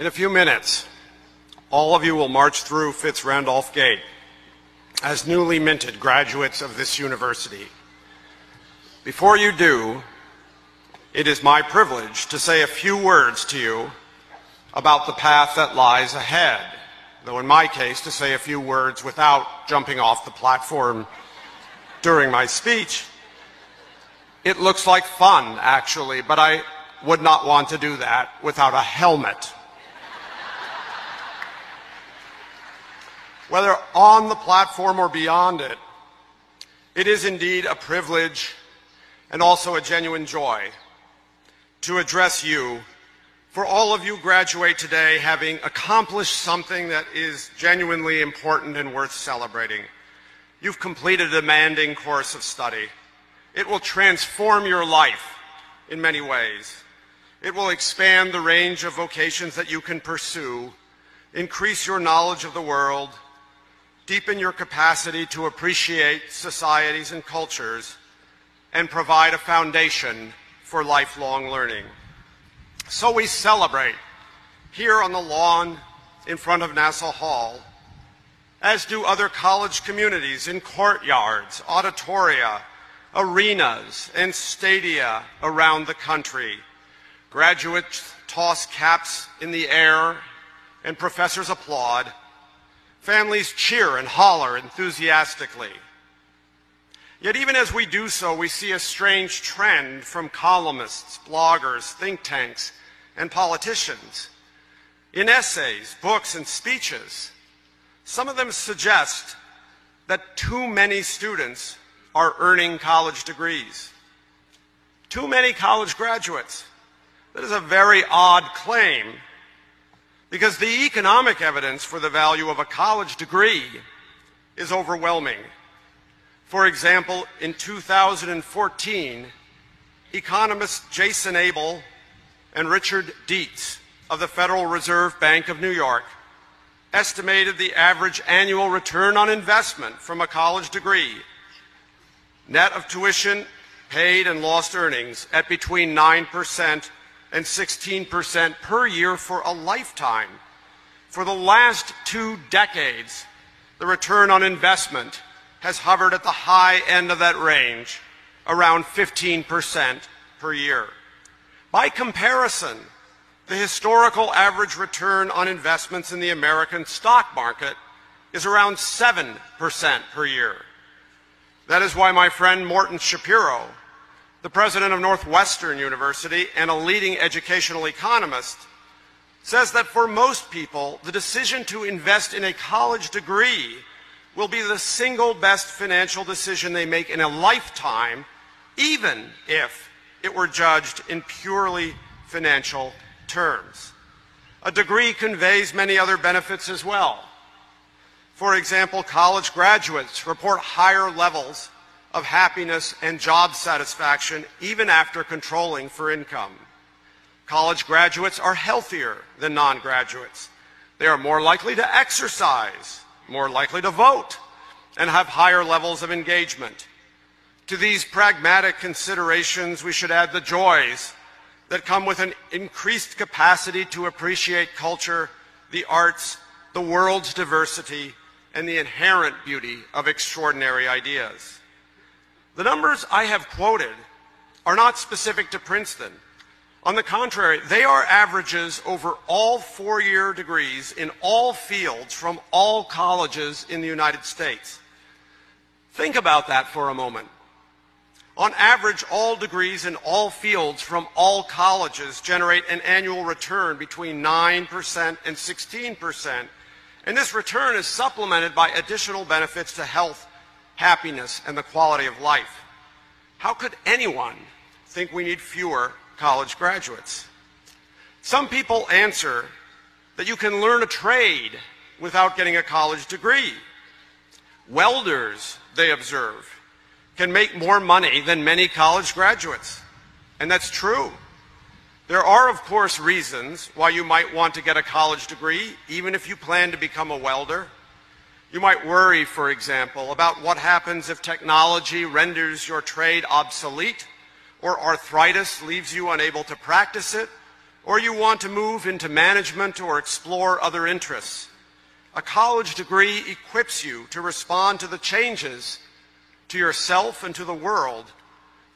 In a few minutes, all of you will march through FitzRandolph Gate as newly minted graduates of this university. Before you do, it is my privilege to say a few words to you about the path that lies ahead, though in my case, to say a few words without jumping off the platform during my speech. It looks like fun, actually, but I would not want to do that without a helmet. Whether on the platform or beyond it, it is indeed a privilege and also a genuine joy to address you. For all of you graduate today having accomplished something that is genuinely important and worth celebrating. You've completed a demanding course of study. It will transform your life in many ways. It will expand the range of vocations that you can pursue, increase your knowledge of the world, deepen your capacity to appreciate societies and cultures, and provide a foundation for lifelong learning. So we celebrate here on the lawn in front of Nassau Hall, as do other college communities in courtyards, auditoria, arenas, and stadia around the country. Graduates toss caps in the air and professors applaud. Families cheer and holler enthusiastically. Yet even as we do so, we see a strange trend from columnists, bloggers, think tanks, and politicians. In essays, books, and speeches, some of them suggest that too many students are earning college degrees. Too many college graduates. That is a very odd claim because the economic evidence for the value of a college degree is overwhelming. For example, in 2014, economists Jaison Abel and Richard Deitz of the Federal Reserve Bank of New York estimated the average annual return on investment from a college degree, net of tuition paid and lost earnings, at between 9% and 16% per year for a lifetime. For the last two decades, the return on investment has hovered at the high end of that range, around 15% per year. By comparison, the historical average return on investments in the American stock market is around 7% per year. That is why my friend Morton Schapiro, the president of Northwestern University and a leading educational economist, says that for most people, the decision to invest in a college degree will be the single best financial decision they make in a lifetime, even if it were judged in purely financial terms. A degree conveys many other benefits as well. For example, college graduates report higher levels of happiness and job satisfaction even after controlling for income. College graduates are healthier than non-graduates. They are more likely to exercise more likely to vote, and have higher levels of engagement. To these pragmatic considerations, we should add the joys that come with an increased capacity to appreciate culture, the arts, the world's diversity, and the inherent beauty of extraordinary ideas. The numbers I have quoted are not specific to Princeton. On the contrary, they are averages over all four-year degrees in all fields from all colleges in the United States. Think about that for a moment. On average, all degrees in all fields from all colleges generate an annual return between 9% and 16%. And this return is supplemented by additional benefits to health, happiness, and the quality of life. How could anyone think we need fewer college graduates. Some people answer that you can learn a trade without getting a college degree. Welders, they observe, can make more money than many college graduates. And that's true. There are, of course, reasons why you might want to get a college degree, even if you plan to become a welder. You might worry, for example, about what happens if technology renders your trade obsolete or arthritis leaves you unable to practice it, or you want to move into management or explore other interests. A college degree equips you to respond to the changes to yourself and to the world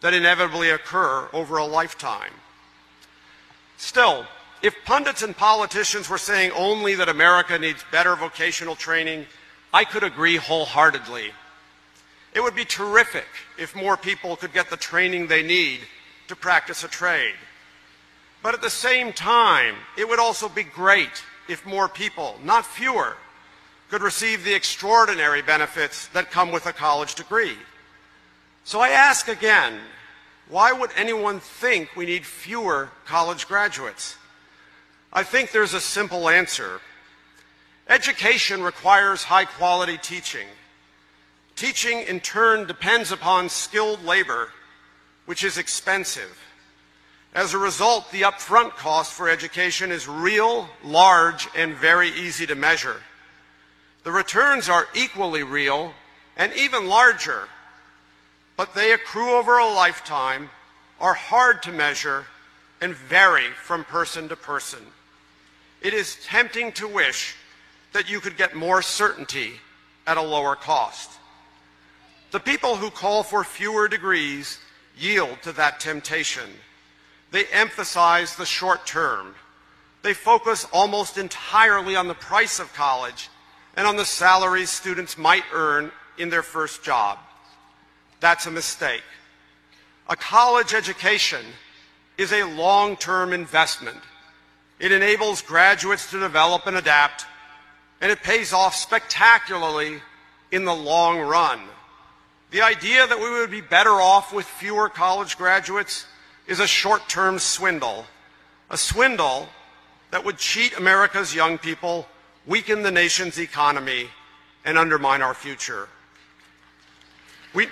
that inevitably occur over a lifetime. Still, if pundits and politicians were saying only that America needs better vocational training, I could agree wholeheartedly. It would be terrific if more people could get the training they need to practice a trade. But at the same time, it would also be great if more people, not fewer, could receive the extraordinary benefits that come with a college degree. So I ask again, why would anyone think we need fewer college graduates? I think there's a simple answer. Education requires high quality teaching. Teaching, in turn, depends upon skilled labor, which is expensive. As a result, the upfront cost for education is real, large, and very easy to measure. The returns are equally real and even larger, but they accrue over a lifetime, are hard to measure, and vary from person to person. It is tempting to wish that you could get more certainty at a lower cost. The people who call for fewer degrees yield to that temptation. They emphasize the short term. They focus almost entirely on the price of college and on the salaries students might earn in their first job. That's a mistake. A college education is a long-term investment it enables graduates to develop and adapt, and it pays off spectacularly in the long run. The idea that we would be better off with fewer college graduates is a short-term swindle, a swindle that would cheat America's young people, weaken the nation's economy, and undermine our future. We,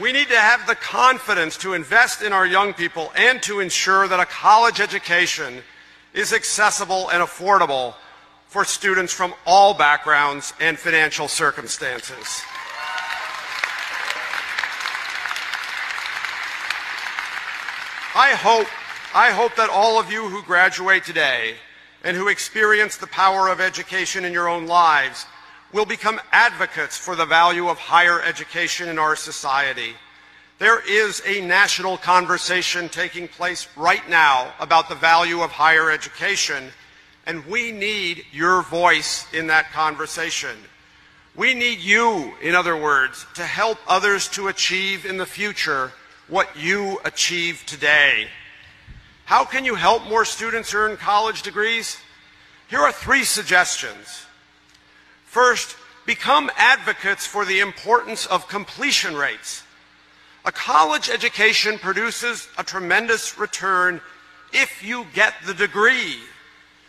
We need to have the confidence to invest in our young people and to ensure that a college education is accessible and affordable for students from all backgrounds and financial circumstances. I hope, I hope that all of you who graduate today and who experience the power of education in your own lives will become advocates for the value of higher education in our society. There is a national conversation taking place right now about the value of higher education, and we need your voice in that conversation. We need you, in other words, to help others to achieve in the future what you achieve today. How can you help more students earn college degrees? Here are three suggestions. First, become advocates for the importance of completion rates. A college education produces a tremendous return if you get the degree.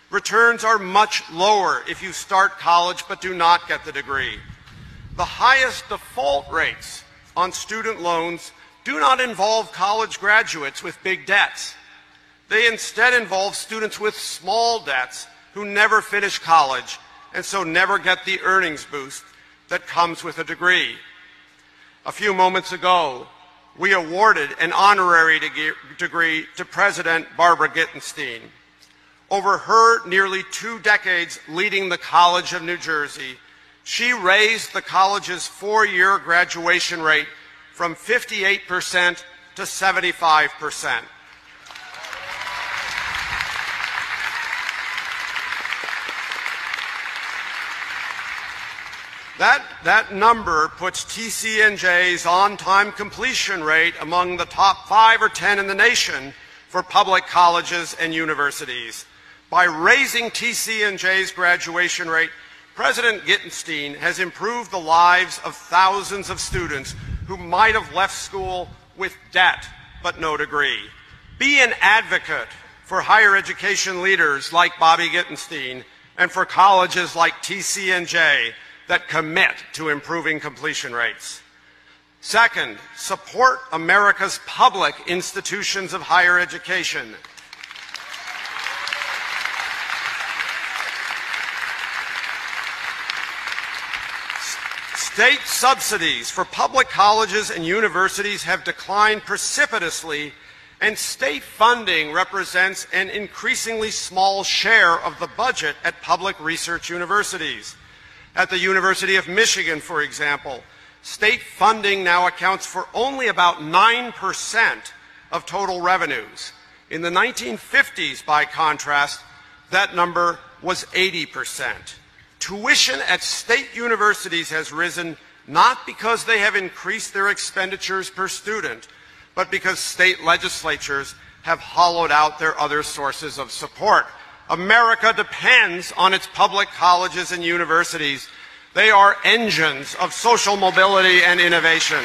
Returns are much lower if you start college but do not get the degree. The highest default rates on student loans do not involve college graduates with big debts. They instead involve students with small debts who never finish college and so never get the earnings boost that comes with a degree. A few moments ago, we awarded an honorary degree to President Barbara Gitenstein. Over her nearly two decades leading the College of New Jersey, she raised the college's four-year graduation rate from 58% to 75%. That, that number puts TCNJ's on-time completion rate among the top five or ten in the nation for public colleges and universities. By raising TCNJ's graduation rate, President Gitenstein has improved the lives of thousands of students who might have left school with debt but no degree. Be an advocate for higher education leaders like Bobby Gitenstein and for colleges like TCNJ that commit to improving completion rates. Second, support America's public institutions of higher education. State subsidies for public colleges and universities have declined precipitously, and state funding represents an increasingly small share of the budget at public research universities. At the University of Michigan, for example, state funding now accounts for only about 9% of total revenues. In the 1950s, by contrast, that number was 80%. Tuition at state universities has risen not because they have increased their expenditures per student, but because state legislatures have hollowed out their other sources of support. America depends on its public colleges and universities. They are engines of social mobility and innovation.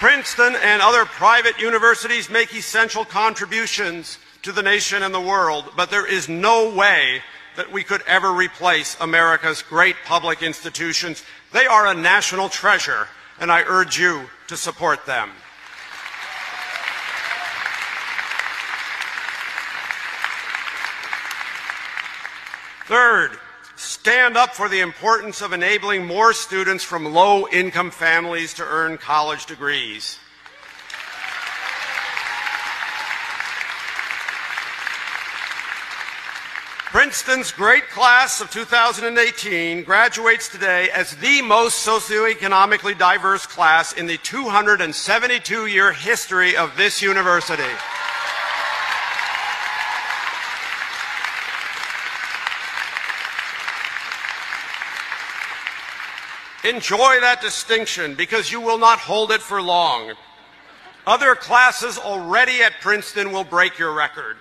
Princeton and other private universities make essential contributions to the nation and the world, but there is no way that we could ever replace America's great public institutions. They are a national treasure, and I urge you to support them. Third, stand up for the importance of enabling more students from low-income families to earn college degrees. Princeton's great class of 2018 graduates today as the most socioeconomically diverse class in the 272-year history of this university. Enjoy that distinction because you will not hold it for long. Other classes already at Princeton will break your record.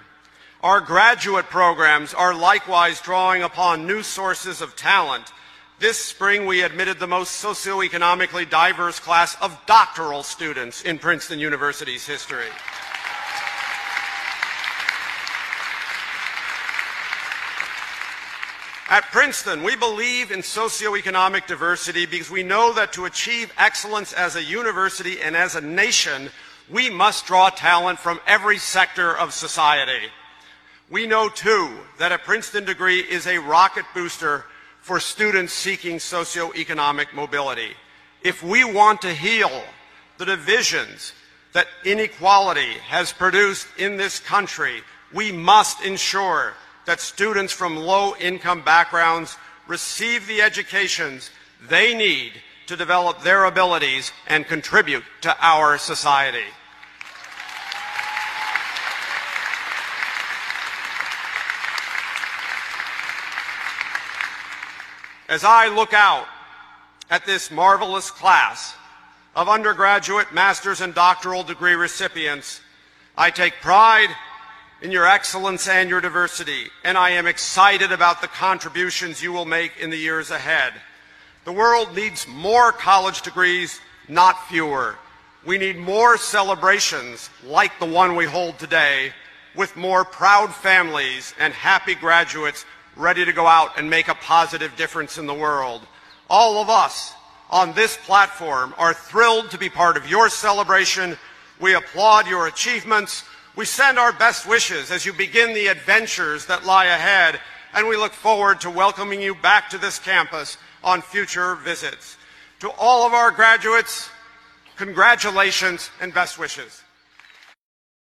Our graduate programs are likewise drawing upon new sources of talent. This spring, we admitted the most socioeconomically diverse class of doctoral students in Princeton University's history. At Princeton, we believe in socioeconomic diversity because we know that to achieve excellence as a university and as a nation, we must draw talent from every sector of society. We know, too, that a Princeton degree is a rocket booster for students seeking socioeconomic mobility. If we want to heal the divisions that inequality has produced in this country, we must ensure that students from low-income backgrounds receive the educations they need to develop their abilities and contribute to our society. As I look out at this marvelous class of undergraduate, master's, and doctoral degree recipients, I take pride in your excellence and your diversity, and I am excited about the contributions you will make in the years ahead. The world needs more college degrees, not fewer. We need more celebrations like the one we hold today, with more proud families and happy graduates ready to go out and make a positive difference in the world. All of us on this platform are thrilled to be part of your celebration. We applaud your achievements we send our best wishes as you begin the adventures that lie ahead, and we look forward to welcoming you back to this campus on future visits. To all of our graduates, congratulations and best wishes.